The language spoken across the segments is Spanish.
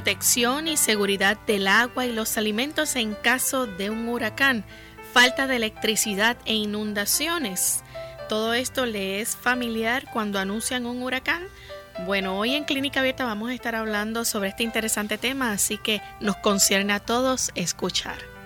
Protección y seguridad del agua y los alimentos en caso de un huracán, falta de electricidad e inundaciones. ¿Todo esto le es familiar cuando anuncian un huracán? Bueno, hoy en Clínica Abierta vamos a estar hablando sobre este interesante tema, así que nos concierne a todos escuchar.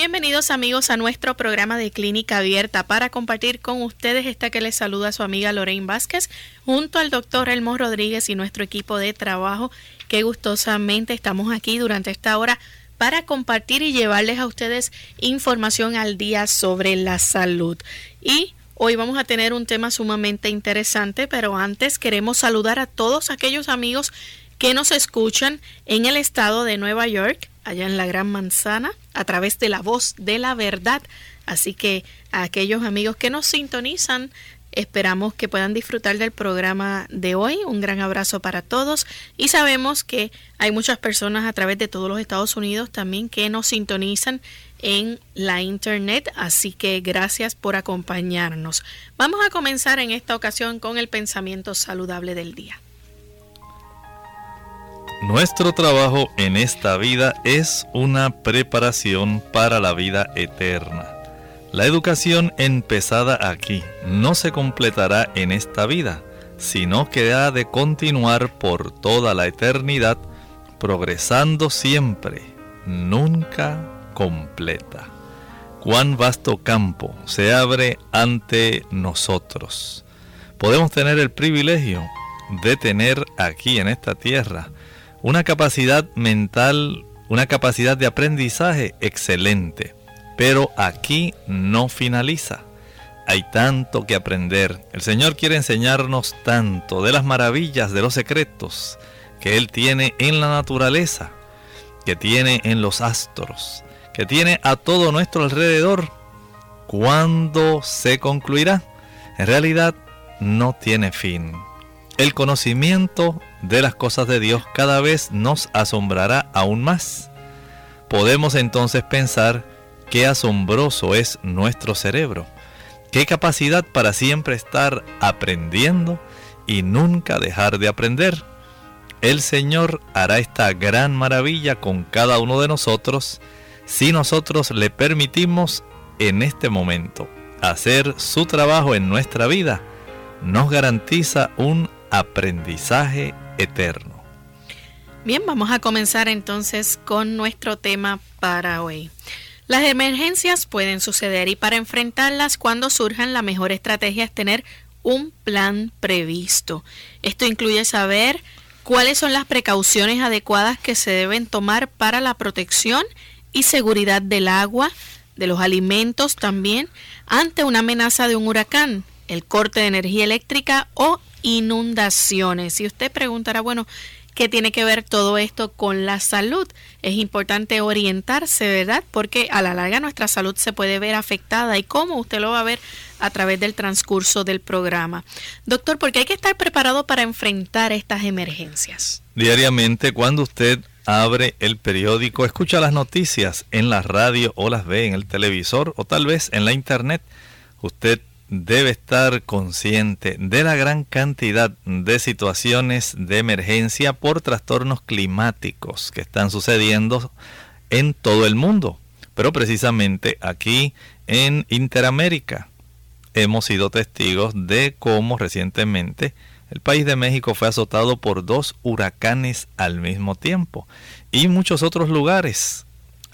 Bienvenidos amigos a nuestro programa de Clínica Abierta para compartir con ustedes esta que les saluda su amiga Lorraine Vázquez junto al doctor Elmo Rodríguez y nuestro equipo de trabajo que gustosamente estamos aquí durante esta hora para compartir y llevarles a ustedes información al día sobre la salud. Y Hoy vamos a tener un tema sumamente interesante, pero antes queremos saludar a todos aquellos amigos que nos escuchan en el estado de Nueva York, allá en la Gran Manzana, a través de la voz de la verdad. Así que a aquellos amigos que nos sintonizan, esperamos que puedan disfrutar del programa de hoy. Un gran abrazo para todos y sabemos que hay muchas personas a través de todos los Estados Unidos también que nos sintonizan en la internet, así que gracias por acompañarnos. Vamos a comenzar en esta ocasión con el pensamiento saludable del día. Nuestro trabajo en esta vida es una preparación para la vida eterna. La educación empezada aquí no se completará en esta vida, sino que ha de continuar por toda la eternidad, progresando siempre, nunca completa. Cuán vasto campo se abre ante nosotros. Podemos tener el privilegio de tener aquí en esta tierra una capacidad mental, una capacidad de aprendizaje excelente. Pero aquí no finaliza. Hay tanto que aprender. El Señor quiere enseñarnos tanto de las maravillas, de los secretos que Él tiene en la naturaleza, que tiene en los astros, que tiene a todo nuestro alrededor. ¿Cuándo se concluirá? En realidad no tiene fin. El conocimiento de las cosas de Dios cada vez nos asombrará aún más. Podemos entonces pensar qué asombroso es nuestro cerebro, qué capacidad para siempre estar aprendiendo y nunca dejar de aprender. El Señor hará esta gran maravilla con cada uno de nosotros si nosotros le permitimos en este momento hacer su trabajo en nuestra vida. Nos garantiza un aprendizaje eterno. Bien, vamos a comenzar entonces con nuestro tema para hoy. Las emergencias pueden suceder y para enfrentarlas cuando surjan la mejor estrategia es tener un plan previsto. Esto incluye saber cuáles son las precauciones adecuadas que se deben tomar para la protección y seguridad del agua, de los alimentos también, ante una amenaza de un huracán, el corte de energía eléctrica o inundaciones. Y usted preguntará, bueno, ¿qué tiene que ver todo esto con la salud? Es importante orientarse, ¿verdad? Porque a la larga nuestra salud se puede ver afectada y cómo usted lo va a ver a través del transcurso del programa. Doctor, porque hay que estar preparado para enfrentar estas emergencias. Diariamente, cuando usted abre el periódico, escucha las noticias en la radio o las ve en el televisor o tal vez en la internet, usted debe estar consciente de la gran cantidad de situaciones de emergencia por trastornos climáticos que están sucediendo en todo el mundo. Pero precisamente aquí en Interamérica. Hemos sido testigos de cómo recientemente el país de México fue azotado por dos huracanes al mismo tiempo y muchos otros lugares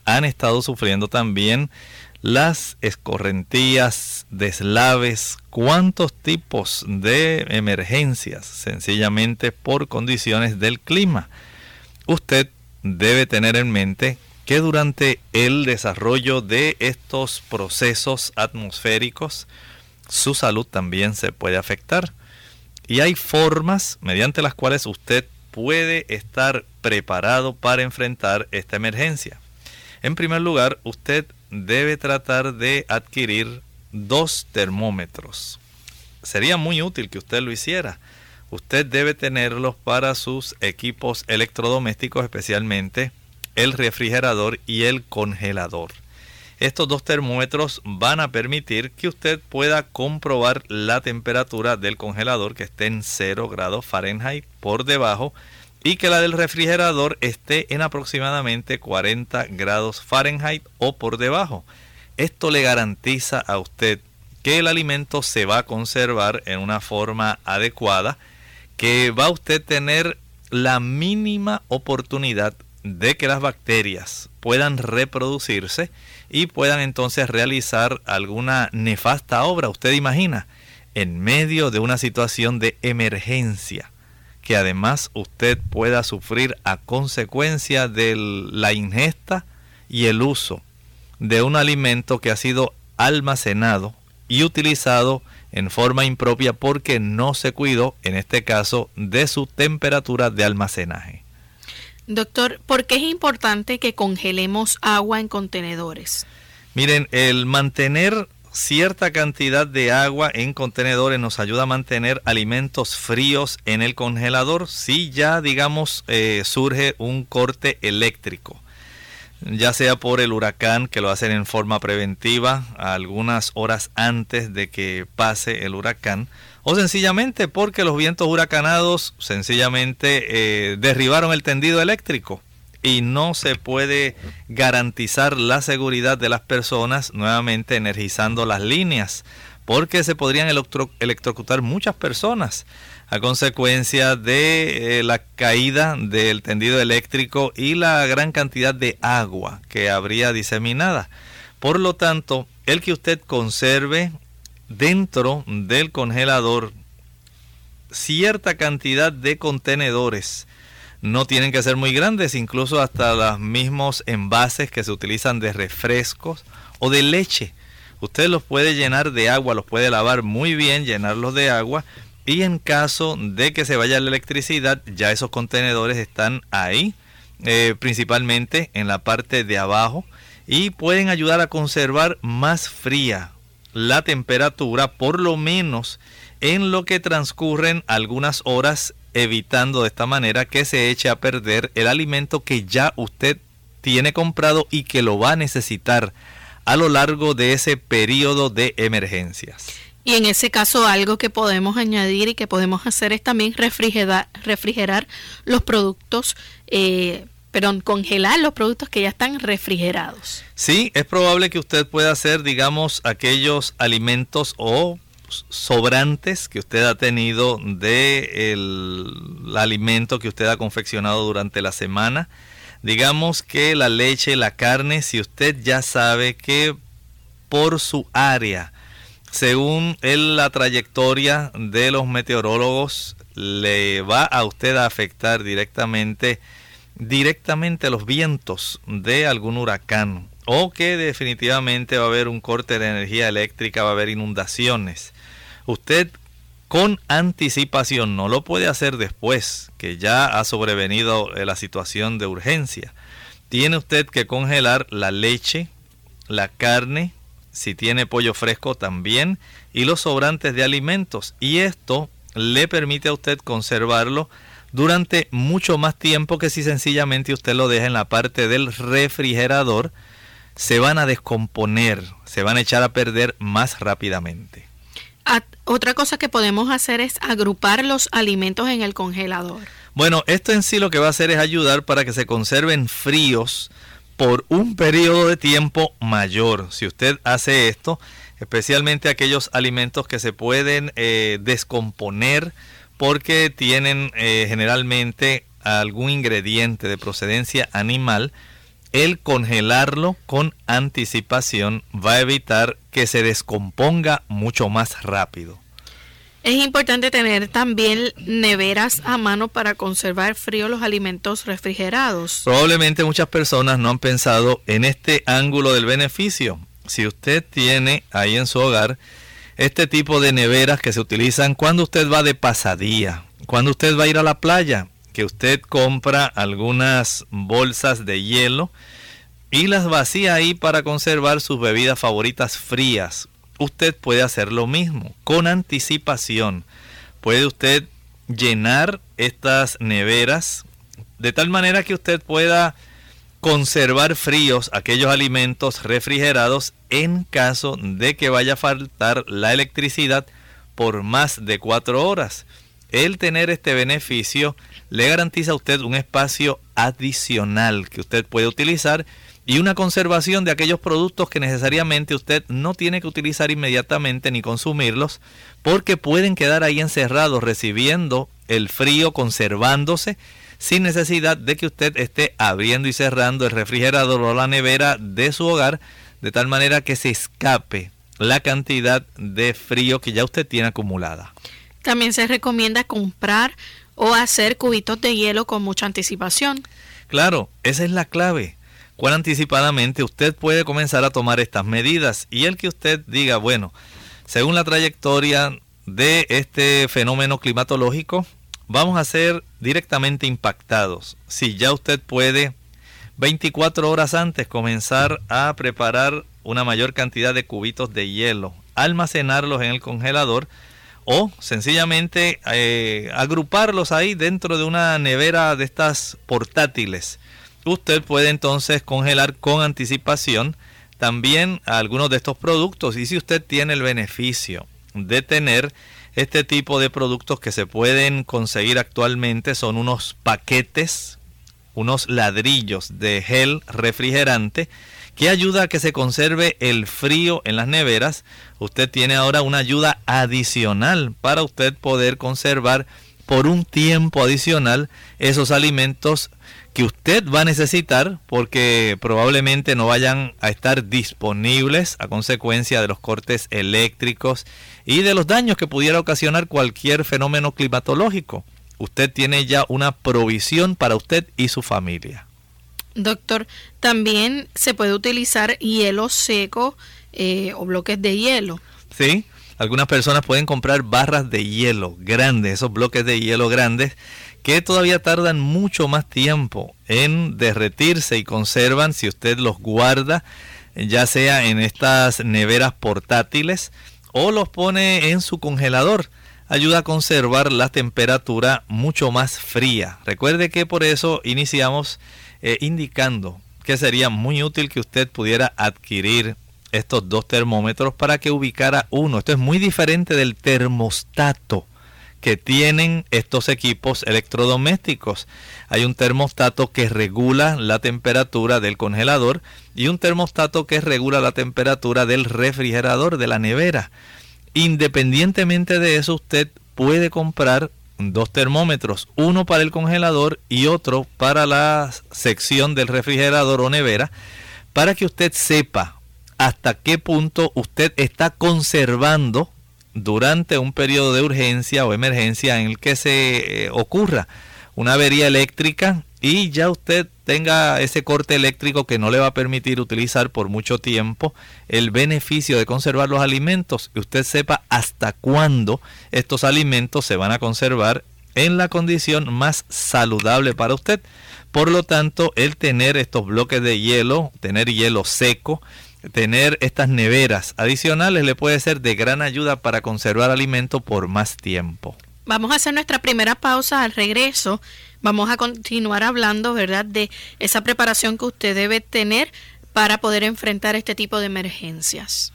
han estado sufriendo también las escorrentías, deslaves, cuántos tipos de emergencias, sencillamente por condiciones del clima. Usted debe tener en mente que durante el desarrollo de estos procesos atmosféricos, su salud también se puede afectar. Y hay formas mediante las cuales usted puede estar preparado para enfrentar esta emergencia. En primer lugar, usted debe tratar de adquirir dos termómetros. Sería muy útil que usted lo hiciera. Usted debe tenerlos para sus equipos electrodomésticos, especialmente el refrigerador y el congelador. Estos dos termómetros van a permitir que usted pueda comprobar la temperatura del congelador que esté en 0 grados Fahrenheit por debajo y que la del refrigerador esté en aproximadamente 40 grados Fahrenheit o por debajo. Esto le garantiza a usted que el alimento se va a conservar en una forma adecuada, que va a usted tener la mínima oportunidad de que las bacterias puedan reproducirse y puedan entonces realizar alguna nefasta obra. Usted imagina, en medio de una situación de emergencia, que además usted pueda sufrir a consecuencia de la ingesta y el uso de un alimento que ha sido almacenado y utilizado en forma impropia porque no se cuidó, en este caso, de su temperatura de almacenaje. Doctor, ¿por qué es importante que congelemos agua en contenedores? Miren, el mantener cierta cantidad de agua en contenedores nos ayuda a mantener alimentos fríos en el congelador si ya, digamos, eh, surge un corte eléctrico. Ya sea por el huracán que lo hacen en forma preventiva algunas horas antes de que pase el huracán o sencillamente porque los vientos huracanados sencillamente eh, derribaron el tendido eléctrico y no se puede garantizar la seguridad de las personas nuevamente energizando las líneas porque se podrían electrocutar muchas personas a consecuencia de eh, la caída del tendido eléctrico y la gran cantidad de agua que habría diseminada. Por lo tanto, el que usted conserve dentro del congelador cierta cantidad de contenedores. No tienen que ser muy grandes, incluso hasta los mismos envases que se utilizan de refrescos o de leche. Usted los puede llenar de agua, los puede lavar muy bien, llenarlos de agua y en caso de que se vaya la electricidad, ya esos contenedores están ahí, eh, principalmente en la parte de abajo y pueden ayudar a conservar más fría la temperatura por lo menos en lo que transcurren algunas horas evitando de esta manera que se eche a perder el alimento que ya usted tiene comprado y que lo va a necesitar a lo largo de ese periodo de emergencias. Y en ese caso algo que podemos añadir y que podemos hacer es también refrigerar, refrigerar los productos eh, perdón, congelar los productos que ya están refrigerados. Sí, es probable que usted pueda hacer, digamos, aquellos alimentos o sobrantes que usted ha tenido de el, alimento que usted ha confeccionado durante la semana. Digamos que la leche, la carne, si usted ya sabe que por su área, según la trayectoria de los meteorólogos, le va a usted a afectar directamente directamente los vientos de algún huracán o que definitivamente va a haber un corte de energía eléctrica, va a haber inundaciones. Usted con anticipación no lo puede hacer después que ya ha sobrevenido la situación de urgencia. Tiene usted que congelar la leche, la carne, si tiene pollo fresco también, y los sobrantes de alimentos. Y esto le permite a usted conservarlo durante mucho más tiempo que si sencillamente usted lo deja en la parte del refrigerador, se van a descomponer, se van a echar a perder más rápidamente. Otra cosa que podemos hacer es agrupar los alimentos en el congelador. Bueno, esto en sí lo que va a hacer es ayudar para que se conserven fríos por un periodo de tiempo mayor. Si usted hace esto, especialmente aquellos alimentos que se pueden eh, descomponer porque tienen eh, generalmente algún ingrediente de procedencia animal, el congelarlo con anticipación va a evitar que se descomponga mucho más rápido. Es importante tener también neveras a mano para conservar frío los alimentos refrigerados. Probablemente muchas personas no han pensado en este ángulo del beneficio. Si usted tiene ahí en su hogar este tipo de neveras que se utilizan cuando usted va de pasadía, cuando usted va a ir a la playa, que usted compra algunas bolsas de hielo y las vacía ahí para conservar sus bebidas favoritas frías. Usted puede hacer lo mismo con anticipación. Puede usted llenar estas neveras de tal manera que usted pueda conservar fríos aquellos alimentos refrigerados en caso de que vaya a faltar la electricidad por más de cuatro horas. El tener este beneficio le garantiza a usted un espacio adicional que usted puede utilizar y una conservación de aquellos productos que necesariamente usted no tiene que utilizar inmediatamente ni consumirlos porque pueden quedar ahí encerrados recibiendo el frío, conservándose sin necesidad de que usted esté abriendo y cerrando el refrigerador o la nevera de su hogar de tal manera que se escape la cantidad de frío que ya usted tiene acumulada. También se recomienda comprar o hacer cubitos de hielo con mucha anticipación. Claro, esa es la clave. Cuán anticipadamente usted puede comenzar a tomar estas medidas y el que usted diga, bueno, según la trayectoria de este fenómeno climatológico, vamos a ser directamente impactados. Si ya usted puede 24 horas antes comenzar a preparar una mayor cantidad de cubitos de hielo, almacenarlos en el congelador, o sencillamente eh, agruparlos ahí dentro de una nevera de estas portátiles. Usted puede entonces congelar con anticipación también algunos de estos productos y si usted tiene el beneficio de tener este tipo de productos que se pueden conseguir actualmente son unos paquetes, unos ladrillos de gel refrigerante que ayuda a que se conserve el frío en las neveras. Usted tiene ahora una ayuda adicional para usted poder conservar por un tiempo adicional esos alimentos que usted va a necesitar porque probablemente no vayan a estar disponibles a consecuencia de los cortes eléctricos y de los daños que pudiera ocasionar cualquier fenómeno climatológico. Usted tiene ya una provisión para usted y su familia. Doctor, también se puede utilizar hielo seco eh, o bloques de hielo. Sí, algunas personas pueden comprar barras de hielo grandes, esos bloques de hielo grandes que todavía tardan mucho más tiempo en derretirse y conservan si usted los guarda ya sea en estas neveras portátiles o los pone en su congelador ayuda a conservar la temperatura mucho más fría. Recuerde que por eso iniciamos eh, indicando que sería muy útil que usted pudiera adquirir estos dos termómetros para que ubicara uno. Esto es muy diferente del termostato que tienen estos equipos electrodomésticos. Hay un termostato que regula la temperatura del congelador y un termostato que regula la temperatura del refrigerador, de la nevera. Independientemente de eso, usted puede comprar dos termómetros, uno para el congelador y otro para la sección del refrigerador o nevera, para que usted sepa hasta qué punto usted está conservando durante un periodo de urgencia o emergencia en el que se eh, ocurra una avería eléctrica y ya usted tenga ese corte eléctrico que no le va a permitir utilizar por mucho tiempo el beneficio de conservar los alimentos y usted sepa hasta cuándo estos alimentos se van a conservar en la condición más saludable para usted. Por lo tanto, el tener estos bloques de hielo, tener hielo seco, tener estas neveras adicionales le puede ser de gran ayuda para conservar alimento por más tiempo. Vamos a hacer nuestra primera pausa al regreso. Vamos a continuar hablando, ¿verdad?, de esa preparación que usted debe tener para poder enfrentar este tipo de emergencias.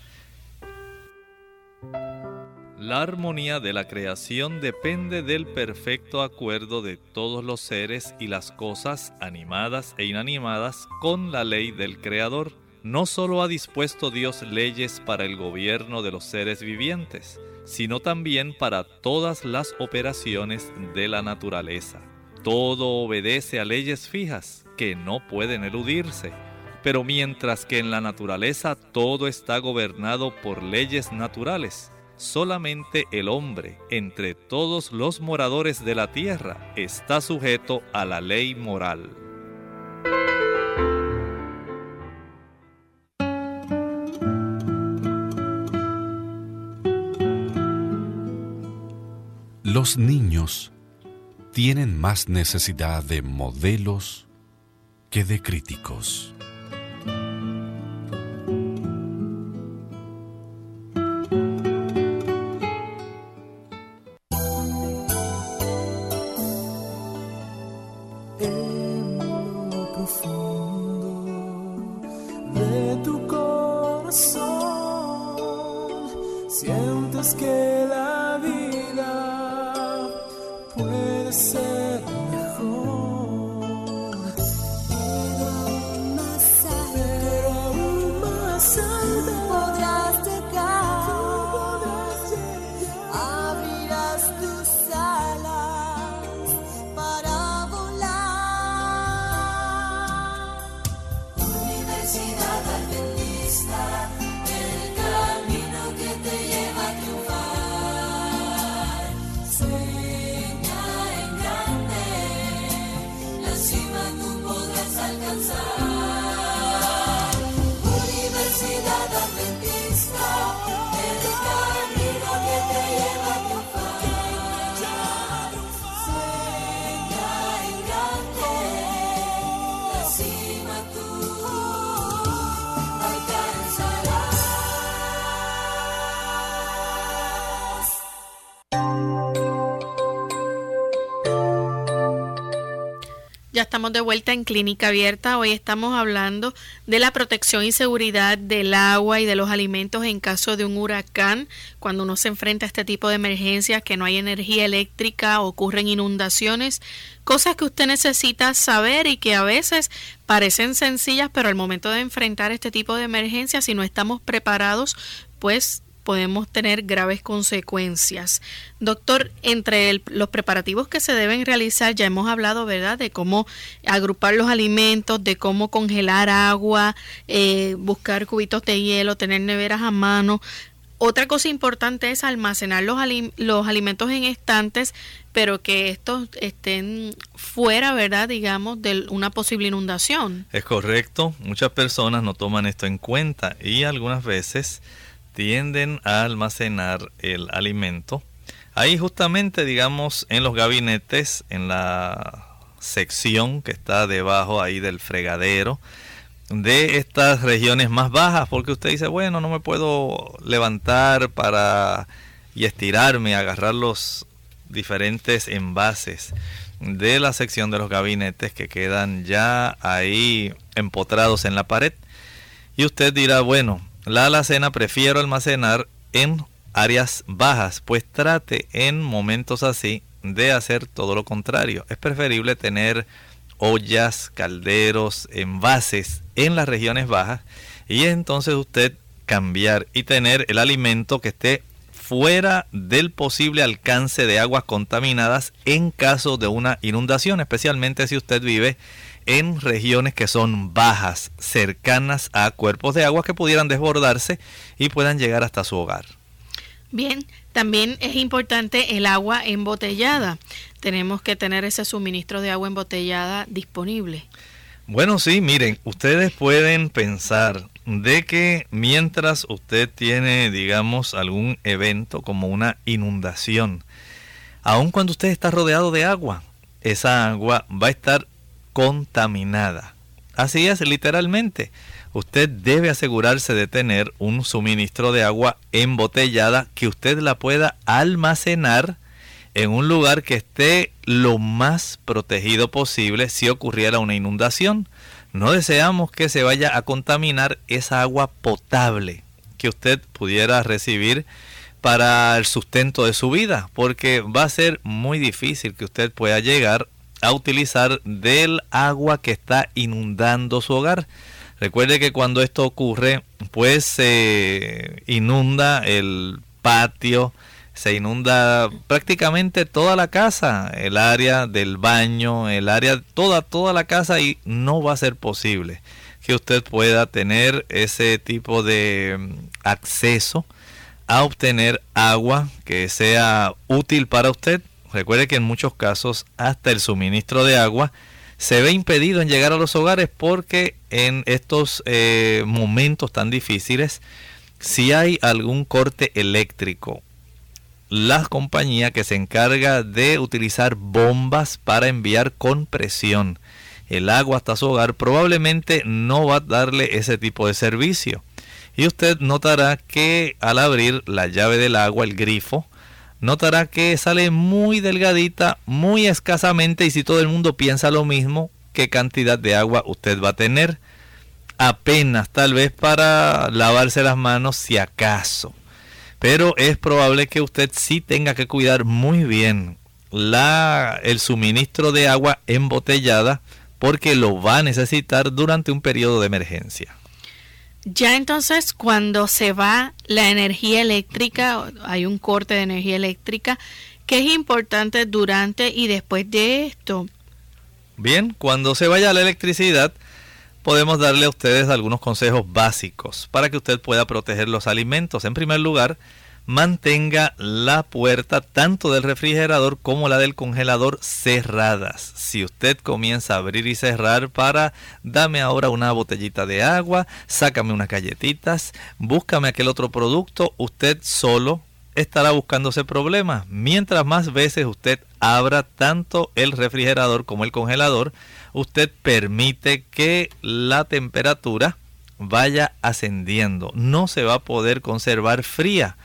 La armonía de la creación depende del perfecto acuerdo de todos los seres y las cosas animadas e inanimadas con la ley del Creador. No solo ha dispuesto Dios leyes para el gobierno de los seres vivientes, sino también para todas las operaciones de la naturaleza. Todo obedece a leyes fijas que no pueden eludirse. Pero mientras que en la naturaleza todo está gobernado por leyes naturales, solamente el hombre, entre todos los moradores de la tierra, está sujeto a la ley moral. Los niños tienen más necesidad de modelos que de críticos. De vuelta en Clínica Abierta. Hoy estamos hablando de la protección y seguridad del agua y de los alimentos en caso de un huracán. Cuando uno se enfrenta a este tipo de emergencias, que no hay energía eléctrica, ocurren inundaciones, cosas que usted necesita saber y que a veces parecen sencillas, pero al momento de enfrentar este tipo de emergencias, si no estamos preparados, pues podemos tener graves consecuencias. Doctor, entre los preparativos que se deben realizar, ya hemos hablado, ¿verdad?, de cómo agrupar los alimentos, de cómo congelar agua, eh, buscar cubitos de hielo, tener neveras a mano. Otra cosa importante es almacenar los, los alimentos en estantes, pero que estos estén fuera, ¿verdad? Digamos, de una posible inundación. Es correcto. Muchas personas no toman esto en cuenta y algunas veces tienden a almacenar el alimento. Ahí justamente, digamos, en los gabinetes, en la sección que está debajo ahí del fregadero, de estas regiones más bajas, porque usted dice, bueno, no me puedo levantar para y estirarme, agarrar los diferentes envases de la sección de los gabinetes que quedan ya ahí empotrados en la pared. Y usted dirá, bueno, la alacena prefiero almacenar en áreas bajas, pues trate en momentos así de hacer todo lo contrario. Es preferible tener ollas, calderos, envases en las regiones bajas y entonces usted cambiar y tener el alimento que esté fuera del posible alcance de aguas contaminadas en caso de una inundación, especialmente si usted vive en regiones que son bajas, cercanas a cuerpos de agua que pudieran desbordarse y puedan llegar hasta su hogar. Bien, también es importante el agua embotellada. Tenemos que tener ese suministro de agua embotellada disponible. Bueno, sí, miren, ustedes pueden pensar de que mientras usted tiene, digamos, algún evento como una inundación, aun cuando usted está rodeado de agua, esa agua va a estar contaminada. Así es, literalmente. Usted debe asegurarse de tener un suministro de agua embotellada que usted la pueda almacenar en un lugar que esté lo más protegido posible si ocurriera una inundación. No deseamos que se vaya a contaminar esa agua potable que usted pudiera recibir para el sustento de su vida, porque va a ser muy difícil que usted pueda llegar a utilizar del agua que está inundando su hogar. Recuerde que cuando esto ocurre, pues se inunda el patio, se inunda prácticamente toda la casa, el área del baño, el área, toda, toda la casa y no va a ser posible que usted pueda tener ese tipo de mm, acceso a obtener agua que sea útil para usted. Recuerde que en muchos casos hasta el suministro de agua se ve impedido en llegar a los hogares porque en estos eh, momentos tan difíciles, si hay algún corte eléctrico la compañía que se encarga de utilizar bombas para enviar con presión el agua hasta su hogar probablemente no va a darle ese tipo de servicio. Y usted notará que al abrir la llave del agua, el grifo, notará que sale muy delgadita, muy escasamente y si todo el mundo piensa lo mismo, ¿qué cantidad de agua usted va a tener? Apenas tal vez para lavarse las manos si acaso pero es probable que usted sí tenga que cuidar muy bien la, el suministro de agua embotellada porque lo va a necesitar durante un periodo de emergencia. Ya entonces cuando se va la energía eléctrica, hay un corte de energía eléctrica, ¿qué es importante durante y después de esto? Bien, cuando se vaya la electricidad, podemos darle a ustedes algunos consejos básicos para que usted pueda proteger los alimentos. En primer lugar, mantenga la puerta tanto del refrigerador como la del congelador cerradas. Si usted comienza a abrir y cerrar para dame ahora una botellita de agua, sácame unas galletitas, búscame aquel otro producto, usted solo estará buscándose problemas. Mientras más veces usted abra tanto el refrigerador como el congelador, usted permite que la temperatura vaya ascendiendo. No se va a poder conservar fría.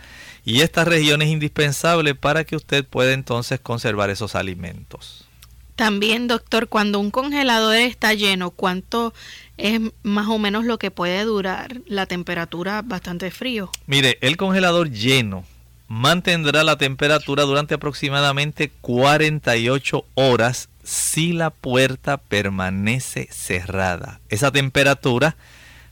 Y esta región es indispensable para que usted pueda entonces conservar esos alimentos. También, doctor, cuando un congelador está lleno, ¿cuánto es más o menos lo que puede durar la temperatura bastante frío? Mire, el congelador lleno mantendrá la temperatura durante aproximadamente 48 horas si la puerta permanece cerrada. Esa temperatura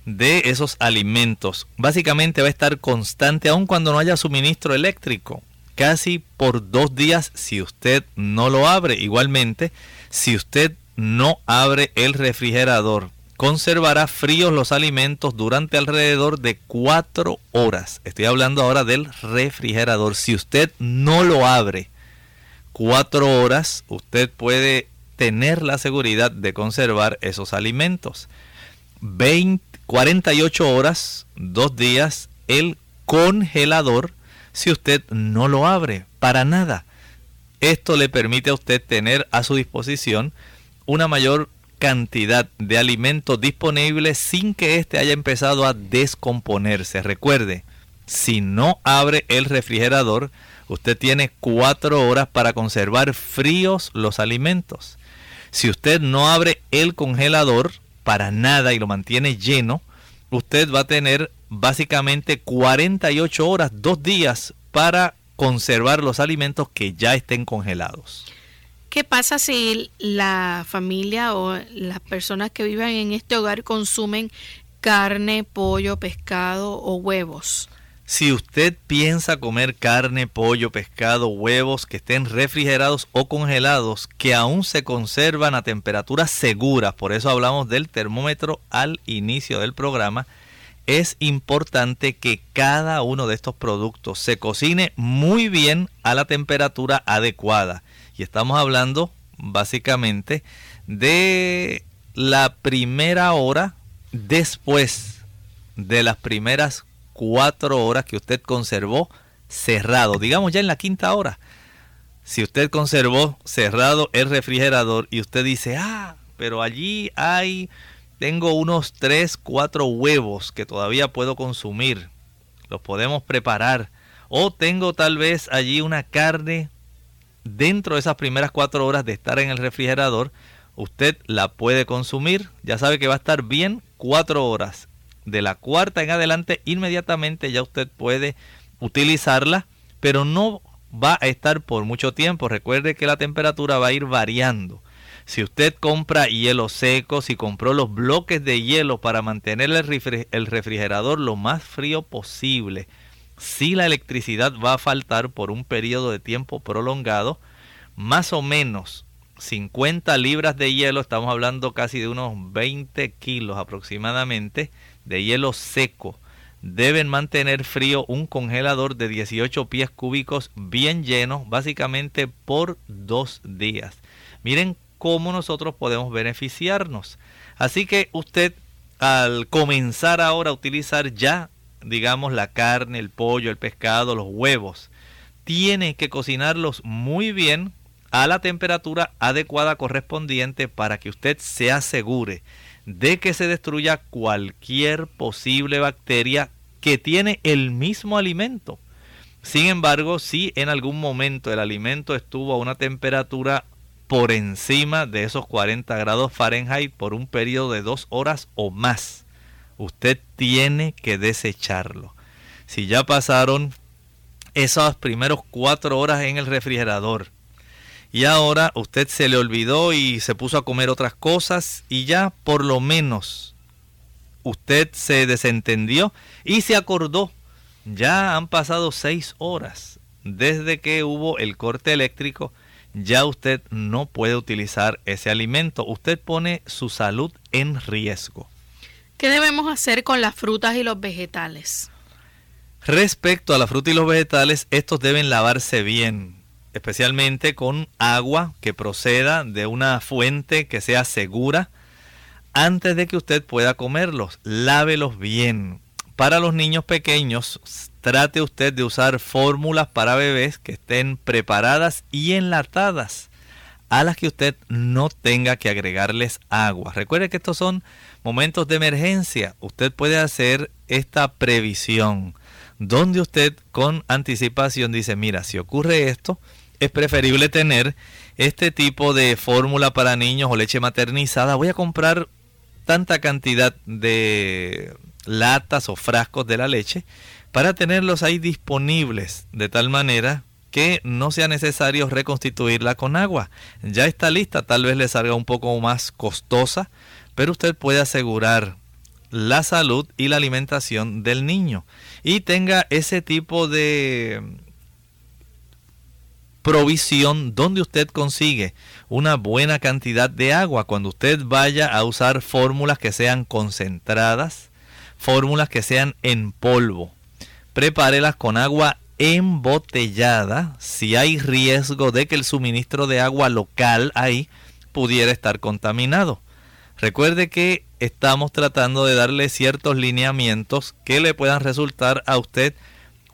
de esos alimentos básicamente va a estar constante aun cuando no haya suministro eléctrico. Casi por dos días si usted no lo abre. Igualmente, si usted no abre el refrigerador, conservará fríos los alimentos durante alrededor de cuatro horas. Estoy hablando ahora del refrigerador. Si usted no lo abre cuatro horas, usted puede tener la seguridad de conservar esos alimentos. 48 horas, dos días, el congelador si usted no lo abre para nada. Esto le permite a usted tener a su disposición una mayor cantidad de alimento disponible sin que éste haya empezado a descomponerse. Recuerde, si no abre el refrigerador, usted tiene cuatro horas para conservar fríos los alimentos. Si usted no abre el congelador para nada y lo mantiene lleno, usted va a tener básicamente 48 horas, dos días para conservar los alimentos que ya estén congelados. ¿Qué pasa si la familia o las personas que vivan en este hogar consumen carne, pollo, pescado o huevos? Si usted piensa comer carne, pollo, pescado, huevos que estén refrigerados o congelados, que aún se conservan a temperaturas seguras, por eso hablamos del termómetro al inicio del programa, es importante que cada uno de estos productos se cocine muy bien a la temperatura adecuada. Y estamos hablando básicamente de la primera hora después de las primeras cuatro horas que usted conservó cerrado, digamos ya en la quinta hora. Si usted conservó cerrado el refrigerador y usted dice, ah, pero allí hay, tengo unos tres, cuatro huevos que todavía puedo consumir, los podemos preparar. O tengo tal vez allí una carne dentro de esas primeras cuatro horas de estar en el refrigerador, usted la puede consumir. Ya sabe que va a estar bien cuatro horas. De la cuarta en adelante, inmediatamente ya usted puede utilizarla pero no va a estar por mucho tiempo. Recuerde que la temperatura va a ir variando. Si usted compra hielo seco, si compró los bloques de hielo para mantener el refrigerador lo más frío posible, si la electricidad va a faltar por un periodo de tiempo prolongado, más o menos 50 libras de hielo, estamos hablando casi de unos 20 kilos aproximadamente de hielo seco. Deben mantener frío un congelador de 18 pies cúbicos bien lleno, básicamente por dos días. Miren cómo nosotros podemos beneficiarnos. Así que usted al comenzar ahora a utilizar ya, digamos, la carne, el pollo, el pescado, los huevos, tiene que cocinarlos muy bien a la temperatura adecuada correspondiente para que usted se asegure de que se destruya cualquier posible bacteria que tiene el mismo alimento. Sin embargo, si en algún momento el alimento estuvo a una temperatura por encima de esos 40 grados Fahrenheit por un periodo de dos horas o más, usted tiene que desecharlo. Si ya pasaron esas primeros cuatro horas en el refrigerador y ahora usted se le olvidó y se puso a comer otras cosas y ya por lo menos usted se desentendió y se acordó. Ya han pasado seis horas desde que hubo el corte eléctrico. Ya usted no puede utilizar ese alimento. Usted pone su salud en riesgo. ¿Qué debemos hacer con las frutas y los vegetales? Respecto a la fruta y los vegetales, estos deben lavarse bien especialmente con agua que proceda de una fuente que sea segura antes de que usted pueda comerlos. Lávelos bien. Para los niños pequeños, trate usted de usar fórmulas para bebés que estén preparadas y enlatadas a las que usted no tenga que agregarles agua. Recuerde que estos son momentos de emergencia. Usted puede hacer esta previsión donde usted con anticipación dice, mira, si ocurre esto, es preferible tener este tipo de fórmula para niños o leche maternizada. Voy a comprar tanta cantidad de latas o frascos de la leche para tenerlos ahí disponibles de tal manera que no sea necesario reconstituirla con agua. Ya está lista, tal vez le salga un poco más costosa, pero usted puede asegurar la salud y la alimentación del niño y tenga ese tipo de provisión donde usted consigue una buena cantidad de agua cuando usted vaya a usar fórmulas que sean concentradas, fórmulas que sean en polvo. Prepárelas con agua embotellada si hay riesgo de que el suministro de agua local ahí pudiera estar contaminado. Recuerde que estamos tratando de darle ciertos lineamientos que le puedan resultar a usted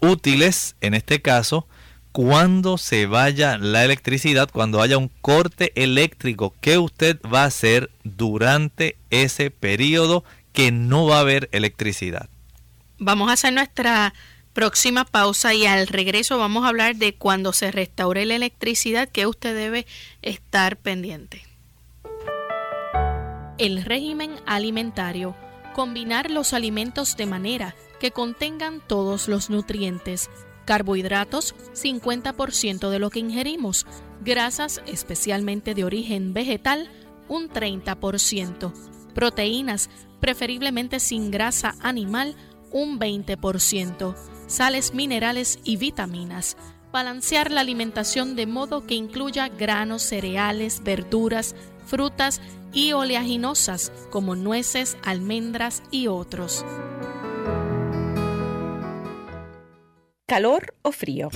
útiles, en este caso, cuando se vaya la electricidad, cuando haya un corte eléctrico, ¿qué usted va a hacer durante ese periodo que no va a haber electricidad? Vamos a hacer nuestra próxima pausa y al regreso vamos a hablar de cuando se restaure la electricidad que usted debe estar pendiente. El régimen alimentario. Combinar los alimentos de manera que contengan todos los nutrientes Carbohidratos, 50% de lo que ingerimos. Grasas, especialmente de origen vegetal, un 30%. Proteínas, preferiblemente sin grasa animal, un 20%. Sales minerales y vitaminas. Balancear la alimentación de modo que incluya granos, cereales, verduras, frutas y oleaginosas como nueces, almendras y otros. Calor o frío.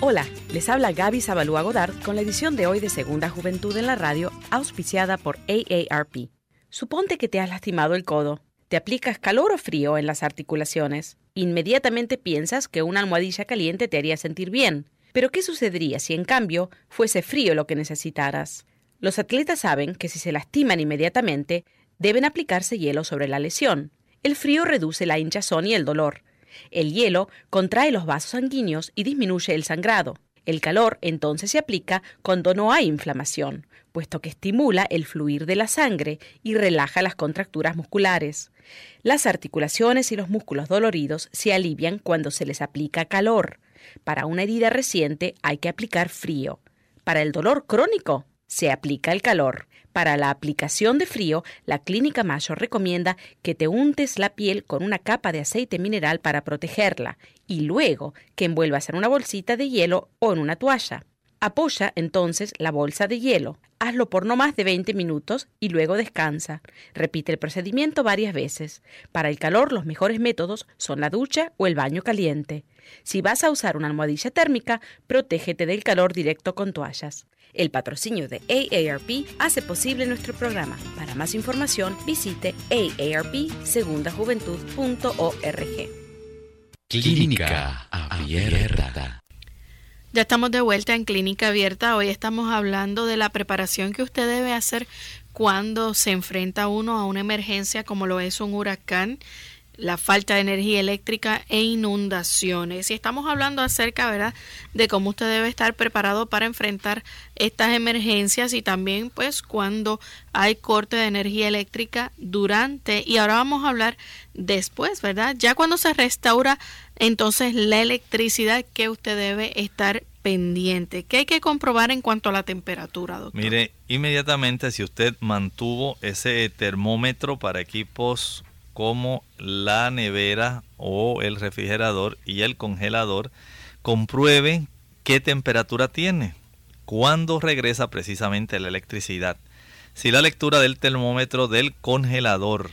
Hola, les habla Gaby Zabalúa Godard con la edición de hoy de Segunda Juventud en la Radio, auspiciada por AARP. Suponte que te has lastimado el codo. Te aplicas calor o frío en las articulaciones. Inmediatamente piensas que una almohadilla caliente te haría sentir bien. Pero ¿qué sucedería si en cambio fuese frío lo que necesitaras? Los atletas saben que si se lastiman inmediatamente, deben aplicarse hielo sobre la lesión. El frío reduce la hinchazón y el dolor, el hielo contrae los vasos sanguíneos y disminuye el sangrado. El calor entonces se aplica cuando no hay inflamación, puesto que estimula el fluir de la sangre y relaja las contracturas musculares. Las articulaciones y los músculos doloridos se alivian cuando se les aplica calor. Para una herida reciente hay que aplicar frío. Para el dolor crónico se aplica el calor. Para la aplicación de frío, la Clínica Mayo recomienda que te untes la piel con una capa de aceite mineral para protegerla y luego que envuelvas en una bolsita de hielo o en una toalla. Apoya entonces la bolsa de hielo. Hazlo por no más de 20 minutos y luego descansa. Repite el procedimiento varias veces. Para el calor los mejores métodos son la ducha o el baño caliente. Si vas a usar una almohadilla térmica, protégete del calor directo con toallas. El patrocinio de AARP hace posible nuestro programa. Para más información, visite aarpsegundajuventud.org. Clínica Abierta. Ya estamos de vuelta en Clínica Abierta. Hoy estamos hablando de la preparación que usted debe hacer cuando se enfrenta uno a una emergencia como lo es un huracán la falta de energía eléctrica e inundaciones. Y estamos hablando acerca, ¿verdad?, de cómo usted debe estar preparado para enfrentar estas emergencias y también, pues, cuando hay corte de energía eléctrica durante. Y ahora vamos a hablar después, ¿verdad? Ya cuando se restaura entonces la electricidad que usted debe estar pendiente. ¿Qué hay que comprobar en cuanto a la temperatura, doctor? Mire, inmediatamente si usted mantuvo ese termómetro para equipos como la nevera o el refrigerador y el congelador, compruebe qué temperatura tiene, cuándo regresa precisamente la electricidad. Si la lectura del termómetro del congelador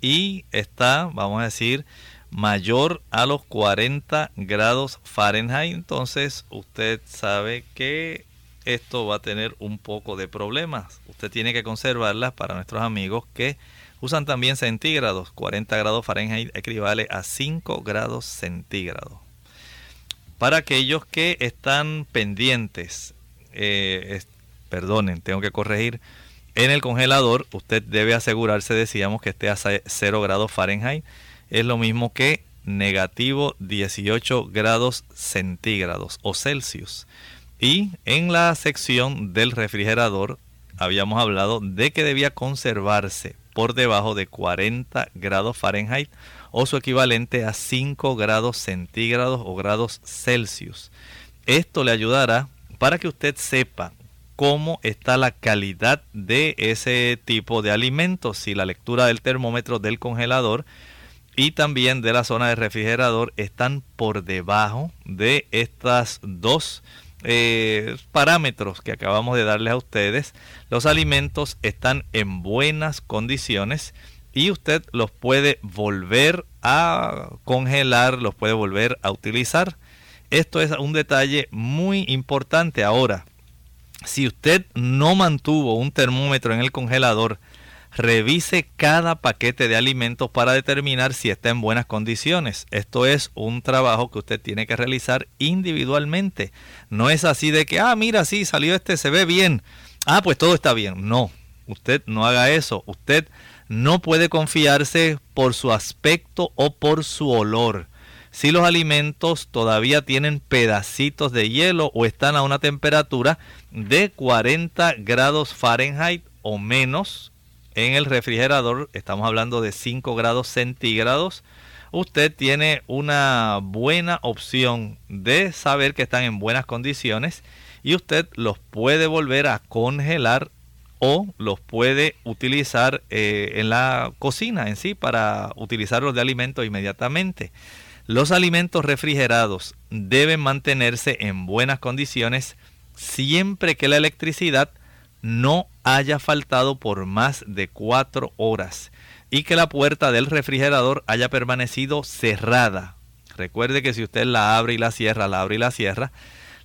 y está, vamos a decir, mayor a los 40 grados Fahrenheit, entonces usted sabe que esto va a tener un poco de problemas. Usted tiene que conservarlas para nuestros amigos que Usan también centígrados. 40 grados Fahrenheit equivale a 5 grados centígrados. Para aquellos que están pendientes, eh, perdonen, tengo que corregir. En el congelador usted debe asegurarse, decíamos, que esté a 0 grados Fahrenheit. Es lo mismo que negativo 18 grados centígrados o Celsius. Y en la sección del refrigerador habíamos hablado de que debía conservarse por debajo de 40 grados Fahrenheit o su equivalente a 5 grados centígrados o grados Celsius. Esto le ayudará para que usted sepa cómo está la calidad de ese tipo de alimentos, si la lectura del termómetro del congelador y también de la zona de refrigerador están por debajo de estas dos eh, parámetros que acabamos de darles a ustedes, los alimentos están en buenas condiciones y usted los puede volver a congelar, los puede volver a utilizar. Esto es un detalle muy importante ahora. Si usted no mantuvo un termómetro en el congelador revise cada paquete de alimentos para determinar si está en buenas condiciones. Esto es un trabajo que usted tiene que realizar individualmente. No es así de que, ah, mira, sí, salió este, se ve bien. Ah, pues todo está bien. No, usted no haga eso. Usted no puede confiarse por su aspecto o por su olor. Si los alimentos todavía tienen pedacitos de hielo o están a una temperatura de 40 grados Fahrenheit o menos, en el refrigerador, estamos hablando de 5 grados centígrados, usted tiene una buena opción de saber que están en buenas condiciones y usted los puede volver a congelar o los puede utilizar eh, en la cocina en sí para utilizarlos de alimento inmediatamente. Los alimentos refrigerados deben mantenerse en buenas condiciones siempre que la electricidad no haya faltado por más de cuatro horas y que la puerta del refrigerador haya permanecido cerrada. Recuerde que si usted la abre y la cierra, la abre y la cierra,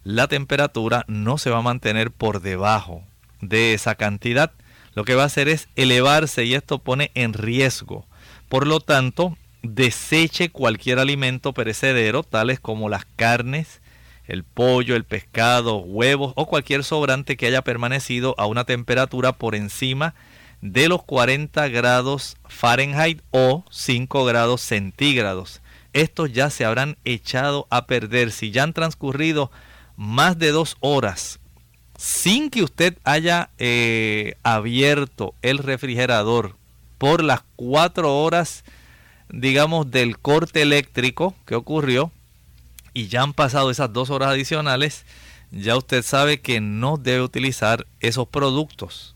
la temperatura no se va a mantener por debajo de esa cantidad. Lo que va a hacer es elevarse y esto pone en riesgo. Por lo tanto, deseche cualquier alimento perecedero, tales como las carnes, el pollo, el pescado, huevos o cualquier sobrante que haya permanecido a una temperatura por encima de los 40 grados Fahrenheit o 5 grados centígrados. Estos ya se habrán echado a perder. Si ya han transcurrido más de dos horas sin que usted haya eh, abierto el refrigerador por las cuatro horas, digamos, del corte eléctrico que ocurrió, y ya han pasado esas dos horas adicionales, ya usted sabe que no debe utilizar esos productos.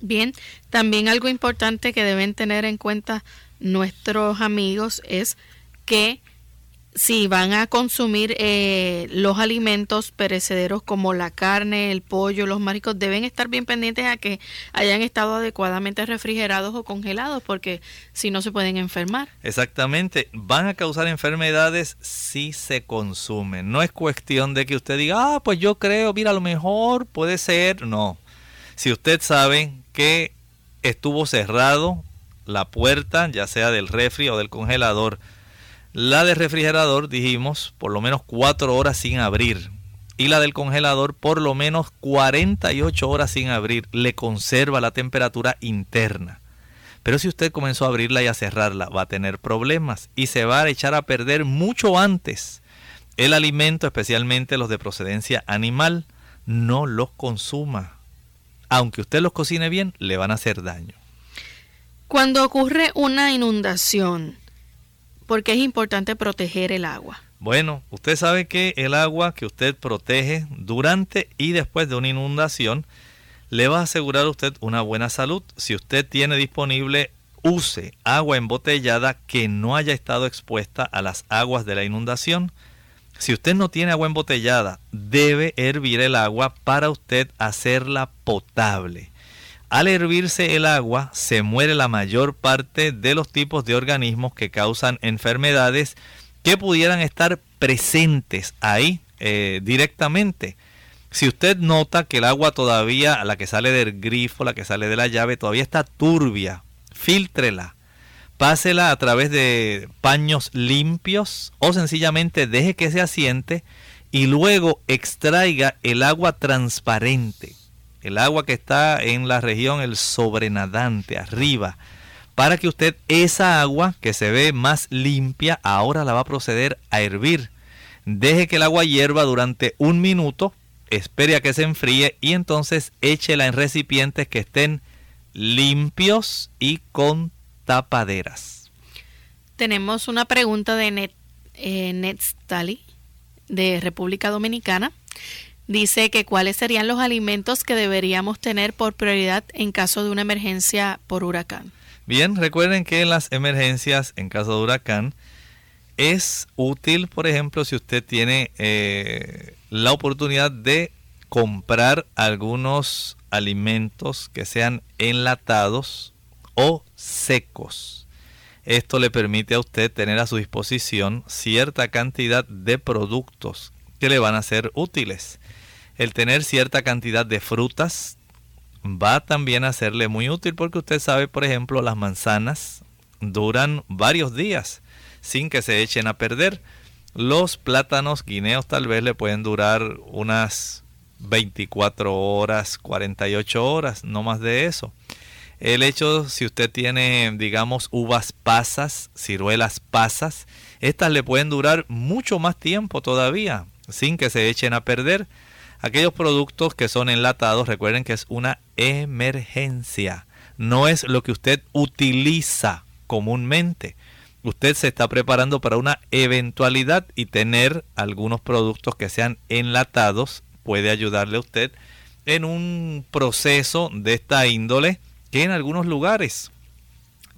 Bien, también algo importante que deben tener en cuenta nuestros amigos es que si van a consumir eh, los alimentos perecederos como la carne, el pollo, los mariscos, deben estar bien pendientes a que hayan estado adecuadamente refrigerados o congelados, porque si no se pueden enfermar. Exactamente, van a causar enfermedades si se consumen. No es cuestión de que usted diga, ah, pues yo creo, mira, a lo mejor puede ser. No. Si usted sabe que estuvo cerrado la puerta, ya sea del refri o del congelador, la del refrigerador, dijimos, por lo menos 4 horas sin abrir. Y la del congelador, por lo menos 48 horas sin abrir. Le conserva la temperatura interna. Pero si usted comenzó a abrirla y a cerrarla, va a tener problemas y se va a echar a perder mucho antes. El alimento, especialmente los de procedencia animal, no los consuma. Aunque usted los cocine bien, le van a hacer daño. Cuando ocurre una inundación, porque es importante proteger el agua? Bueno, usted sabe que el agua que usted protege durante y después de una inundación le va a asegurar a usted una buena salud. Si usted tiene disponible, use agua embotellada que no haya estado expuesta a las aguas de la inundación. Si usted no tiene agua embotellada, debe hervir el agua para usted hacerla potable. Al hervirse el agua se muere la mayor parte de los tipos de organismos que causan enfermedades que pudieran estar presentes ahí eh, directamente. Si usted nota que el agua todavía, la que sale del grifo, la que sale de la llave, todavía está turbia, filtrela, pásela a través de paños limpios o sencillamente deje que se asiente y luego extraiga el agua transparente el agua que está en la región, el sobrenadante, arriba, para que usted esa agua que se ve más limpia, ahora la va a proceder a hervir. Deje que el agua hierva durante un minuto, espere a que se enfríe y entonces échela en recipientes que estén limpios y con tapaderas. Tenemos una pregunta de Net, eh, de República Dominicana. Dice que cuáles serían los alimentos que deberíamos tener por prioridad en caso de una emergencia por huracán. Bien, recuerden que en las emergencias en caso de huracán es útil, por ejemplo, si usted tiene eh, la oportunidad de comprar algunos alimentos que sean enlatados o secos. Esto le permite a usted tener a su disposición cierta cantidad de productos que le van a ser útiles el tener cierta cantidad de frutas va también a serle muy útil porque usted sabe, por ejemplo, las manzanas duran varios días sin que se echen a perder. Los plátanos guineos tal vez le pueden durar unas 24 horas, 48 horas, no más de eso. El hecho, si usted tiene, digamos, uvas pasas, ciruelas pasas, estas le pueden durar mucho más tiempo todavía, sin que se echen a perder. Aquellos productos que son enlatados, recuerden que es una emergencia. No es lo que usted utiliza comúnmente. Usted se está preparando para una eventualidad y tener algunos productos que sean enlatados puede ayudarle a usted en un proceso de esta índole que en algunos lugares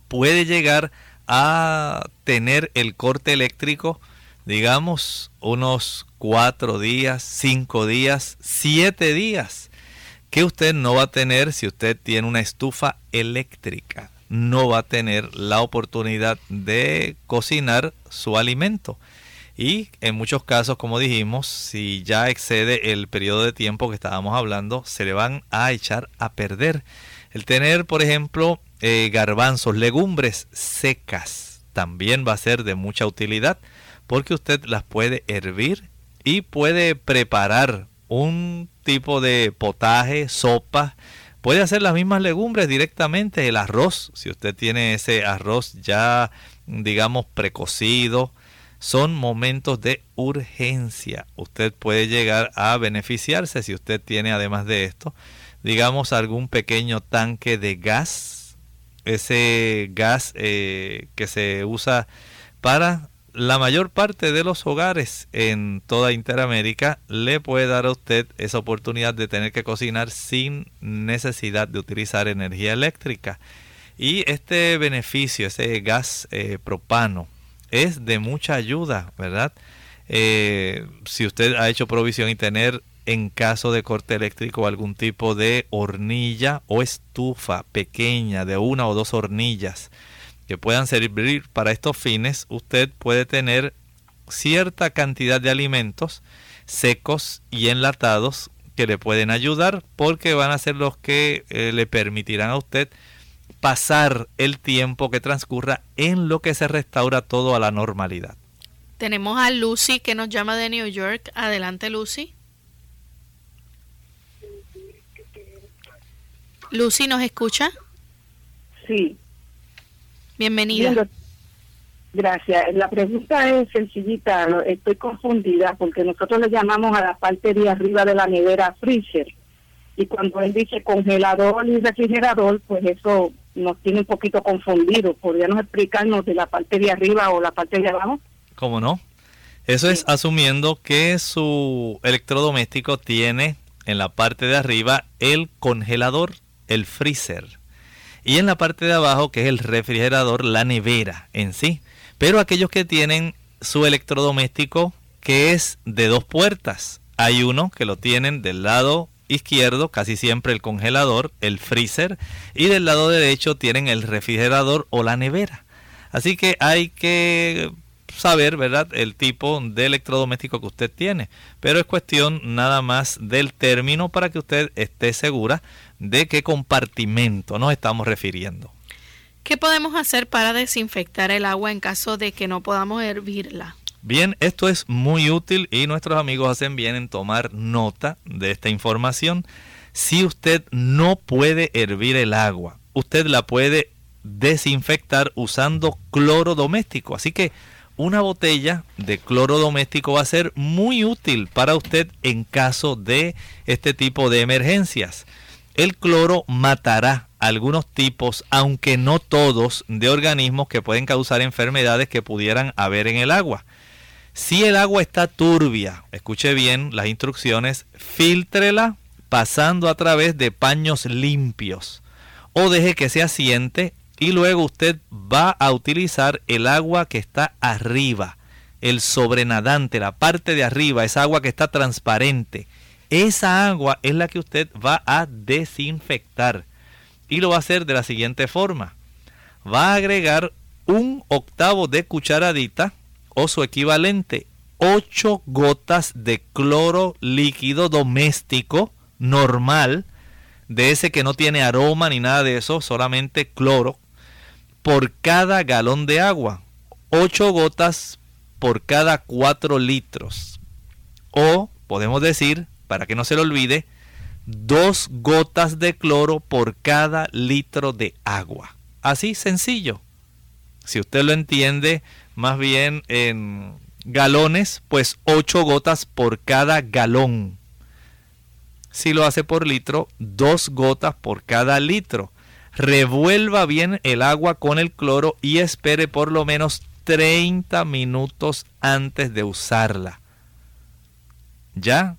puede llegar a tener el corte eléctrico, digamos, unos cuatro días, cinco días, siete días, que usted no va a tener si usted tiene una estufa eléctrica. No va a tener la oportunidad de cocinar su alimento. Y en muchos casos, como dijimos, si ya excede el periodo de tiempo que estábamos hablando, se le van a echar a perder. El tener, por ejemplo, eh, garbanzos, legumbres secas, también va a ser de mucha utilidad porque usted las puede hervir y puede preparar un tipo de potaje, sopa. Puede hacer las mismas legumbres directamente, el arroz, si usted tiene ese arroz ya, digamos, precocido, son momentos de urgencia. Usted puede llegar a beneficiarse si usted tiene además de esto, digamos, algún pequeño tanque de gas, ese gas eh, que se usa para la mayor parte de los hogares en toda Interamérica le puede dar a usted esa oportunidad de tener que cocinar sin necesidad de utilizar energía eléctrica. Y este beneficio, ese gas eh, propano, es de mucha ayuda, ¿verdad? Eh, si usted ha hecho provisión y tener en caso de corte eléctrico algún tipo de hornilla o estufa pequeña de una o dos hornillas que puedan servir para estos fines, usted puede tener cierta cantidad de alimentos secos y enlatados que le pueden ayudar porque van a ser los que eh, le permitirán a usted pasar el tiempo que transcurra en lo que se restaura todo a la normalidad. Tenemos a Lucy que nos llama de New York. Adelante, Lucy. Lucy, ¿nos escucha? Sí. Bienvenida. gracias. La pregunta es sencillita, estoy confundida porque nosotros le llamamos a la parte de arriba de la nevera freezer y cuando él dice congelador y refrigerador, pues eso nos tiene un poquito confundido. ¿Podríamos explicarnos de la parte de arriba o la parte de abajo? ¿Cómo no? Eso es asumiendo que su electrodoméstico tiene en la parte de arriba el congelador, el freezer y en la parte de abajo, que es el refrigerador, la nevera en sí. Pero aquellos que tienen su electrodoméstico que es de dos puertas, hay uno que lo tienen del lado izquierdo, casi siempre el congelador, el freezer, y del lado derecho tienen el refrigerador o la nevera. Así que hay que saber, ¿verdad?, el tipo de electrodoméstico que usted tiene. Pero es cuestión nada más del término para que usted esté segura de qué compartimento nos estamos refiriendo. ¿Qué podemos hacer para desinfectar el agua en caso de que no podamos hervirla? Bien, esto es muy útil y nuestros amigos hacen bien en tomar nota de esta información. Si usted no puede hervir el agua, usted la puede desinfectar usando cloro doméstico. Así que una botella de cloro doméstico va a ser muy útil para usted en caso de este tipo de emergencias. El cloro matará algunos tipos, aunque no todos, de organismos que pueden causar enfermedades que pudieran haber en el agua. Si el agua está turbia, escuche bien las instrucciones, filtrela pasando a través de paños limpios o deje que se asiente y luego usted va a utilizar el agua que está arriba, el sobrenadante, la parte de arriba, esa agua que está transparente esa agua es la que usted va a desinfectar. Y lo va a hacer de la siguiente forma. Va a agregar un octavo de cucharadita o su equivalente, 8 gotas de cloro líquido doméstico normal, de ese que no tiene aroma ni nada de eso, solamente cloro, por cada galón de agua. 8 gotas por cada 4 litros. O podemos decir para que no se lo olvide, dos gotas de cloro por cada litro de agua. Así sencillo. Si usted lo entiende más bien en galones, pues ocho gotas por cada galón. Si lo hace por litro, dos gotas por cada litro. Revuelva bien el agua con el cloro y espere por lo menos 30 minutos antes de usarla. Ya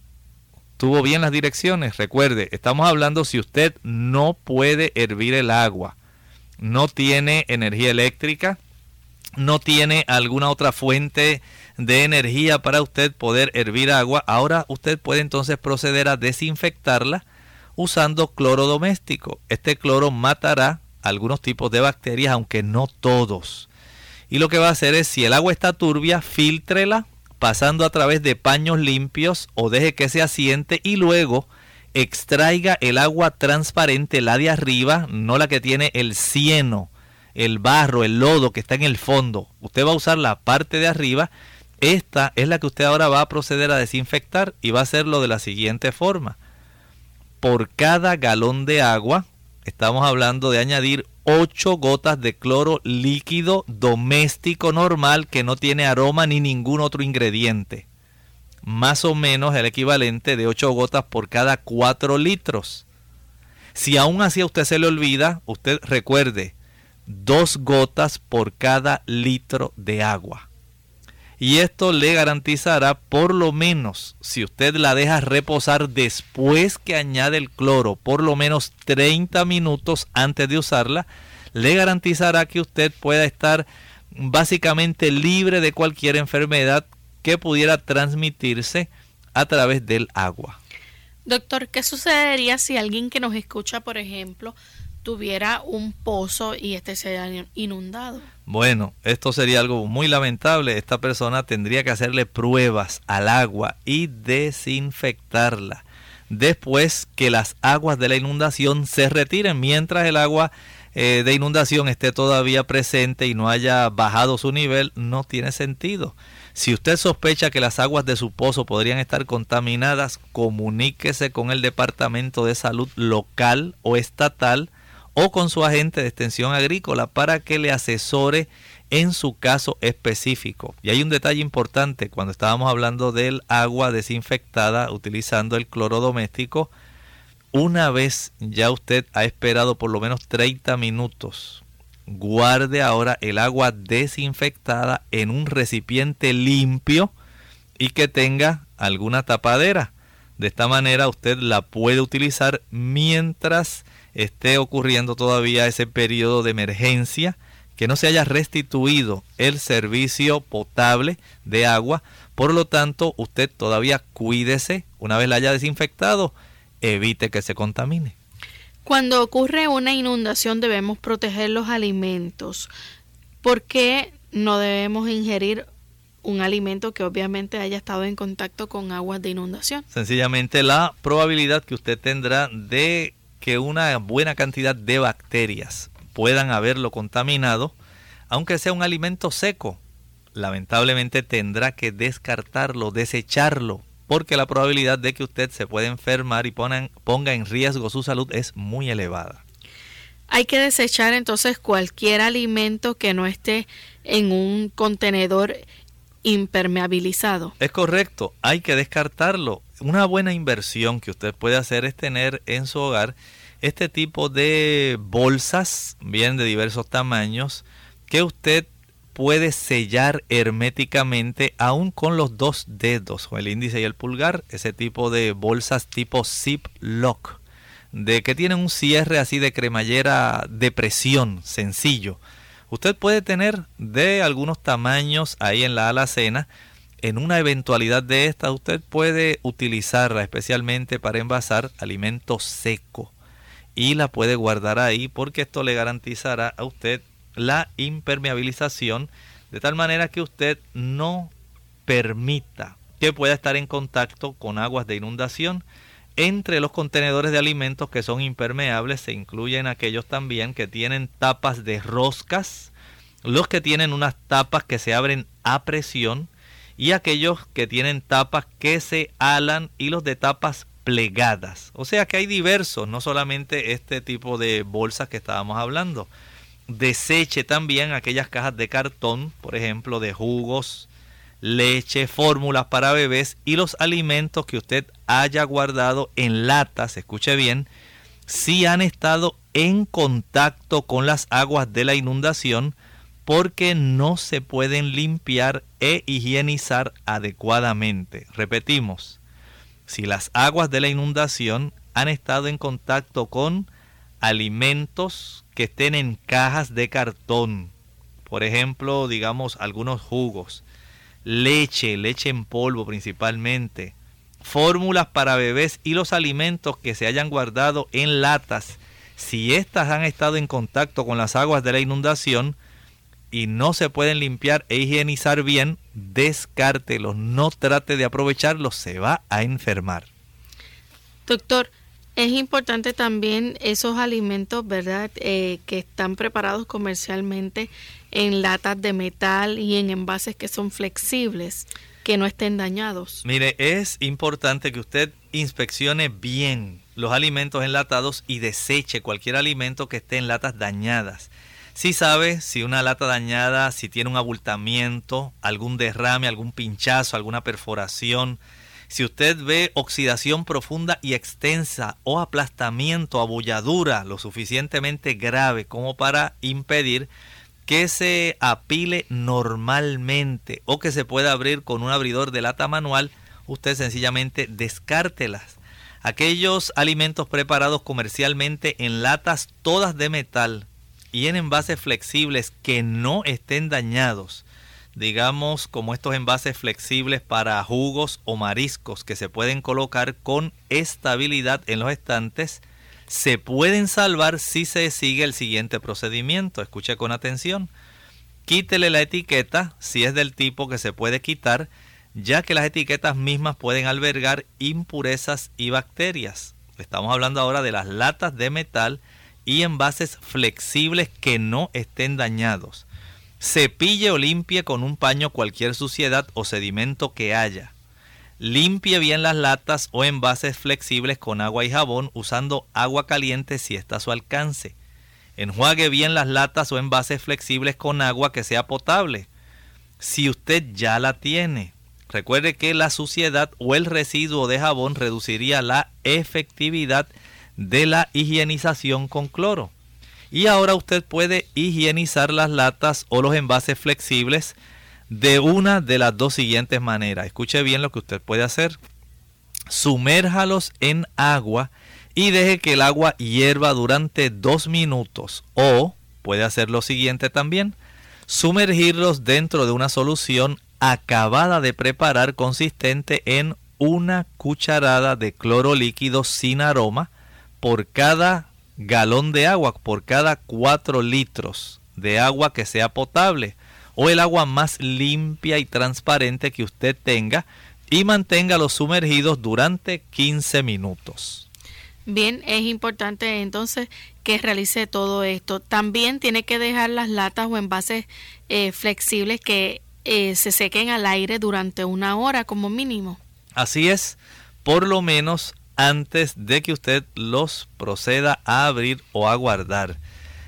tuvo bien las direcciones. Recuerde, estamos hablando si usted no puede hervir el agua, no tiene energía eléctrica, no tiene alguna otra fuente de energía para usted poder hervir agua, ahora usted puede entonces proceder a desinfectarla usando cloro doméstico. Este cloro matará algunos tipos de bacterias, aunque no todos. Y lo que va a hacer es, si el agua está turbia, filtrela pasando a través de paños limpios o deje que se asiente y luego extraiga el agua transparente, la de arriba, no la que tiene el cieno, el barro, el lodo que está en el fondo. Usted va a usar la parte de arriba. Esta es la que usted ahora va a proceder a desinfectar y va a hacerlo de la siguiente forma. Por cada galón de agua, estamos hablando de añadir 8 gotas de cloro líquido doméstico normal que no tiene aroma ni ningún otro ingrediente. Más o menos el equivalente de 8 gotas por cada 4 litros. Si aún así a usted se le olvida, usted recuerde, 2 gotas por cada litro de agua. Y esto le garantizará por lo menos, si usted la deja reposar después que añade el cloro, por lo menos 30 minutos antes de usarla, le garantizará que usted pueda estar básicamente libre de cualquier enfermedad que pudiera transmitirse a través del agua. Doctor, ¿qué sucedería si alguien que nos escucha, por ejemplo, tuviera un pozo y este se haya inundado? Bueno, esto sería algo muy lamentable. Esta persona tendría que hacerle pruebas al agua y desinfectarla después que las aguas de la inundación se retiren. Mientras el agua eh, de inundación esté todavía presente y no haya bajado su nivel, no tiene sentido. Si usted sospecha que las aguas de su pozo podrían estar contaminadas, comuníquese con el Departamento de Salud local o estatal o con su agente de extensión agrícola para que le asesore en su caso específico. Y hay un detalle importante cuando estábamos hablando del agua desinfectada utilizando el cloro doméstico. Una vez ya usted ha esperado por lo menos 30 minutos, guarde ahora el agua desinfectada en un recipiente limpio y que tenga alguna tapadera. De esta manera usted la puede utilizar mientras esté ocurriendo todavía ese periodo de emergencia, que no se haya restituido el servicio potable de agua. Por lo tanto, usted todavía cuídese, una vez la haya desinfectado, evite que se contamine. Cuando ocurre una inundación debemos proteger los alimentos. ¿Por qué no debemos ingerir un alimento que obviamente haya estado en contacto con aguas de inundación? Sencillamente la probabilidad que usted tendrá de que una buena cantidad de bacterias puedan haberlo contaminado, aunque sea un alimento seco, lamentablemente tendrá que descartarlo, desecharlo, porque la probabilidad de que usted se pueda enfermar y ponga en riesgo su salud es muy elevada. Hay que desechar entonces cualquier alimento que no esté en un contenedor impermeabilizado. Es correcto, hay que descartarlo. Una buena inversión que usted puede hacer es tener en su hogar este tipo de bolsas, bien de diversos tamaños, que usted puede sellar herméticamente aún con los dos dedos, o el índice y el pulgar, ese tipo de bolsas tipo zip lock, de que tienen un cierre así de cremallera de presión, sencillo. Usted puede tener de algunos tamaños ahí en la alacena. En una eventualidad de esta, usted puede utilizarla especialmente para envasar alimento seco y la puede guardar ahí porque esto le garantizará a usted la impermeabilización de tal manera que usted no permita que pueda estar en contacto con aguas de inundación. Entre los contenedores de alimentos que son impermeables se incluyen aquellos también que tienen tapas de roscas, los que tienen unas tapas que se abren a presión y aquellos que tienen tapas que se alan y los de tapas plegadas. O sea que hay diversos, no solamente este tipo de bolsas que estábamos hablando. Deseche también aquellas cajas de cartón, por ejemplo, de jugos, leche, fórmulas para bebés y los alimentos que usted haya guardado en latas, escuche bien, si han estado en contacto con las aguas de la inundación porque no se pueden limpiar e higienizar adecuadamente. Repetimos, si las aguas de la inundación han estado en contacto con alimentos que estén en cajas de cartón, por ejemplo, digamos algunos jugos, leche, leche en polvo principalmente, fórmulas para bebés y los alimentos que se hayan guardado en latas, si éstas han estado en contacto con las aguas de la inundación, y no se pueden limpiar e higienizar bien, descártelos, no trate de aprovecharlos, se va a enfermar. Doctor, es importante también esos alimentos, ¿verdad?, eh, que están preparados comercialmente en latas de metal y en envases que son flexibles. que no estén dañados. Mire, es importante que usted inspeccione bien los alimentos enlatados y deseche cualquier alimento que esté en latas dañadas. Si sabe si una lata dañada, si tiene un abultamiento, algún derrame, algún pinchazo, alguna perforación, si usted ve oxidación profunda y extensa o aplastamiento, abulladura lo suficientemente grave como para impedir que se apile normalmente o que se pueda abrir con un abridor de lata manual, usted sencillamente descártelas. Aquellos alimentos preparados comercialmente en latas todas de metal y en envases flexibles que no estén dañados, digamos como estos envases flexibles para jugos o mariscos que se pueden colocar con estabilidad en los estantes, se pueden salvar si se sigue el siguiente procedimiento. Escuche con atención. Quítele la etiqueta si es del tipo que se puede quitar, ya que las etiquetas mismas pueden albergar impurezas y bacterias. Estamos hablando ahora de las latas de metal y envases flexibles que no estén dañados. Cepille o limpie con un paño cualquier suciedad o sedimento que haya. Limpie bien las latas o envases flexibles con agua y jabón usando agua caliente si está a su alcance. Enjuague bien las latas o envases flexibles con agua que sea potable. Si usted ya la tiene, recuerde que la suciedad o el residuo de jabón reduciría la efectividad de la higienización con cloro. Y ahora usted puede higienizar las latas o los envases flexibles de una de las dos siguientes maneras. Escuche bien lo que usted puede hacer. Sumérjalos en agua y deje que el agua hierva durante dos minutos. O puede hacer lo siguiente también. Sumergirlos dentro de una solución acabada de preparar consistente en una cucharada de cloro líquido sin aroma por cada galón de agua por cada 4 litros de agua que sea potable o el agua más limpia y transparente que usted tenga y manténgalo sumergidos durante 15 minutos. Bien, es importante entonces que realice todo esto. También tiene que dejar las latas o envases eh, flexibles que eh, se sequen al aire durante una hora como mínimo. Así es, por lo menos antes de que usted los proceda a abrir o a guardar.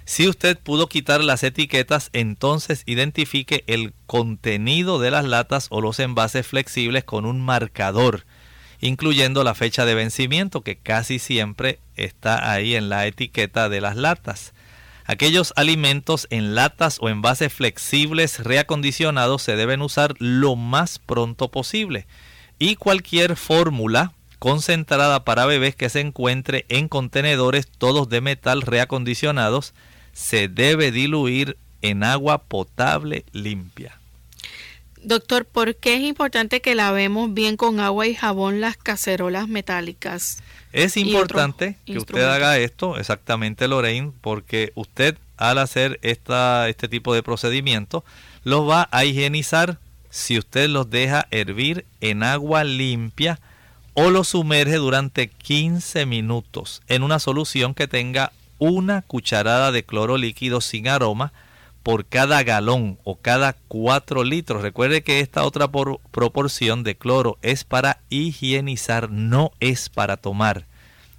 Si usted pudo quitar las etiquetas, entonces identifique el contenido de las latas o los envases flexibles con un marcador, incluyendo la fecha de vencimiento que casi siempre está ahí en la etiqueta de las latas. Aquellos alimentos en latas o envases flexibles reacondicionados se deben usar lo más pronto posible y cualquier fórmula concentrada para bebés que se encuentre en contenedores todos de metal reacondicionados se debe diluir en agua potable limpia. Doctor, ¿por qué es importante que lavemos bien con agua y jabón las cacerolas metálicas? Es importante que usted haga esto, exactamente Lorraine, porque usted al hacer esta, este tipo de procedimiento los va a higienizar si usted los deja hervir en agua limpia o lo sumerge durante 15 minutos en una solución que tenga una cucharada de cloro líquido sin aroma por cada galón o cada 4 litros. Recuerde que esta otra proporción de cloro es para higienizar, no es para tomar.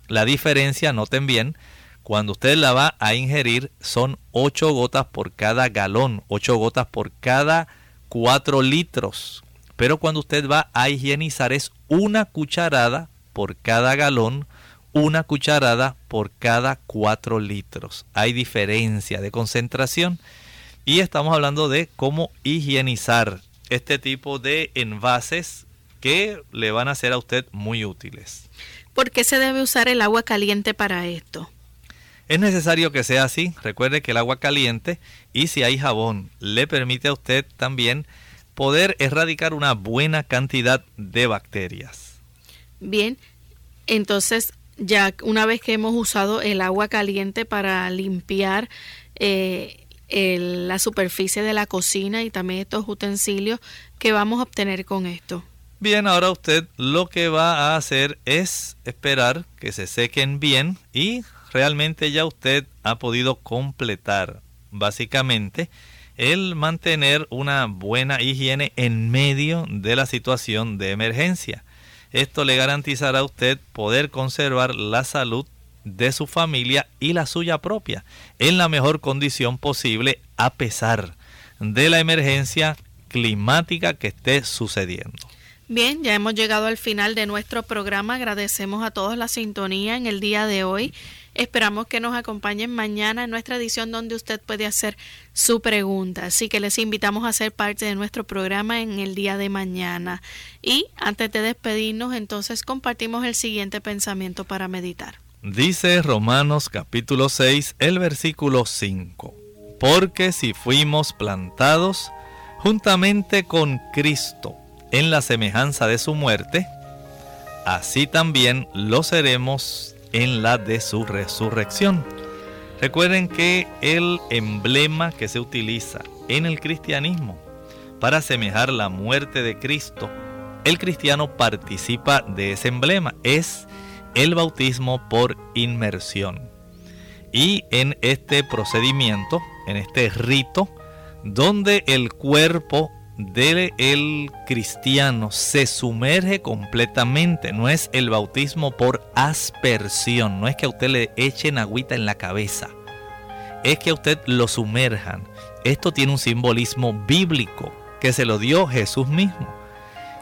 La diferencia, noten bien, cuando usted la va a ingerir son 8 gotas por cada galón, 8 gotas por cada 4 litros. Pero cuando usted va a higienizar es una cucharada por cada galón, una cucharada por cada 4 litros. Hay diferencia de concentración y estamos hablando de cómo higienizar este tipo de envases que le van a ser a usted muy útiles. ¿Por qué se debe usar el agua caliente para esto? Es necesario que sea así. Recuerde que el agua caliente y si hay jabón le permite a usted también poder erradicar una buena cantidad de bacterias. Bien, entonces ya una vez que hemos usado el agua caliente para limpiar eh, la superficie de la cocina y también estos utensilios, ¿qué vamos a obtener con esto? Bien, ahora usted lo que va a hacer es esperar que se sequen bien y realmente ya usted ha podido completar básicamente el mantener una buena higiene en medio de la situación de emergencia. Esto le garantizará a usted poder conservar la salud de su familia y la suya propia en la mejor condición posible a pesar de la emergencia climática que esté sucediendo. Bien, ya hemos llegado al final de nuestro programa. Agradecemos a todos la sintonía en el día de hoy. Esperamos que nos acompañen mañana en nuestra edición donde usted puede hacer su pregunta. Así que les invitamos a ser parte de nuestro programa en el día de mañana. Y antes de despedirnos, entonces compartimos el siguiente pensamiento para meditar. Dice Romanos capítulo 6, el versículo 5. Porque si fuimos plantados juntamente con Cristo, en la semejanza de su muerte, así también lo seremos en la de su resurrección. Recuerden que el emblema que se utiliza en el cristianismo para asemejar la muerte de Cristo, el cristiano participa de ese emblema, es el bautismo por inmersión. Y en este procedimiento, en este rito, donde el cuerpo del el cristiano se sumerge completamente. No es el bautismo por aspersión. No es que a usted le echen agüita en la cabeza. Es que a usted lo sumerjan. Esto tiene un simbolismo bíblico que se lo dio Jesús mismo.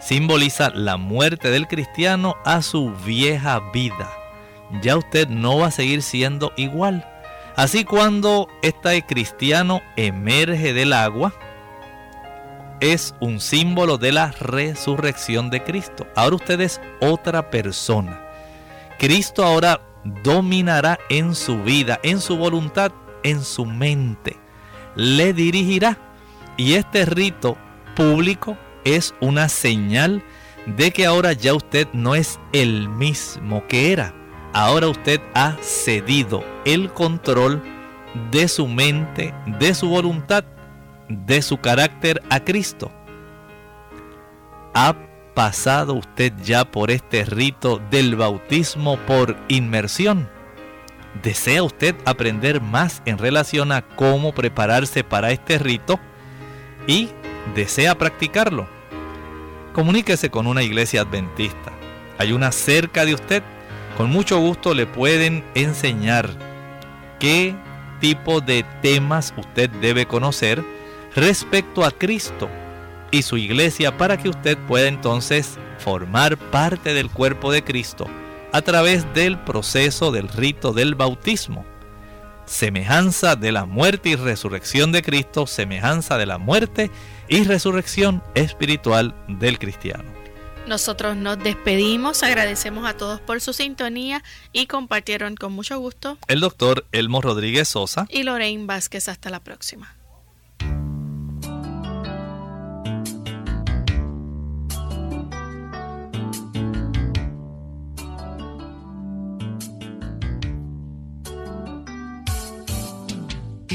Simboliza la muerte del cristiano a su vieja vida. Ya usted no va a seguir siendo igual. Así cuando este cristiano emerge del agua, es un símbolo de la resurrección de Cristo. Ahora usted es otra persona. Cristo ahora dominará en su vida, en su voluntad, en su mente. Le dirigirá. Y este rito público es una señal de que ahora ya usted no es el mismo que era. Ahora usted ha cedido el control de su mente, de su voluntad de su carácter a Cristo. ¿Ha pasado usted ya por este rito del bautismo por inmersión? ¿Desea usted aprender más en relación a cómo prepararse para este rito? ¿Y desea practicarlo? Comuníquese con una iglesia adventista. Hay una cerca de usted. Con mucho gusto le pueden enseñar qué tipo de temas usted debe conocer respecto a Cristo y su iglesia para que usted pueda entonces formar parte del cuerpo de Cristo a través del proceso del rito del bautismo. Semejanza de la muerte y resurrección de Cristo, semejanza de la muerte y resurrección espiritual del cristiano. Nosotros nos despedimos, agradecemos a todos por su sintonía y compartieron con mucho gusto el doctor Elmo Rodríguez Sosa y Lorraine Vázquez. Hasta la próxima.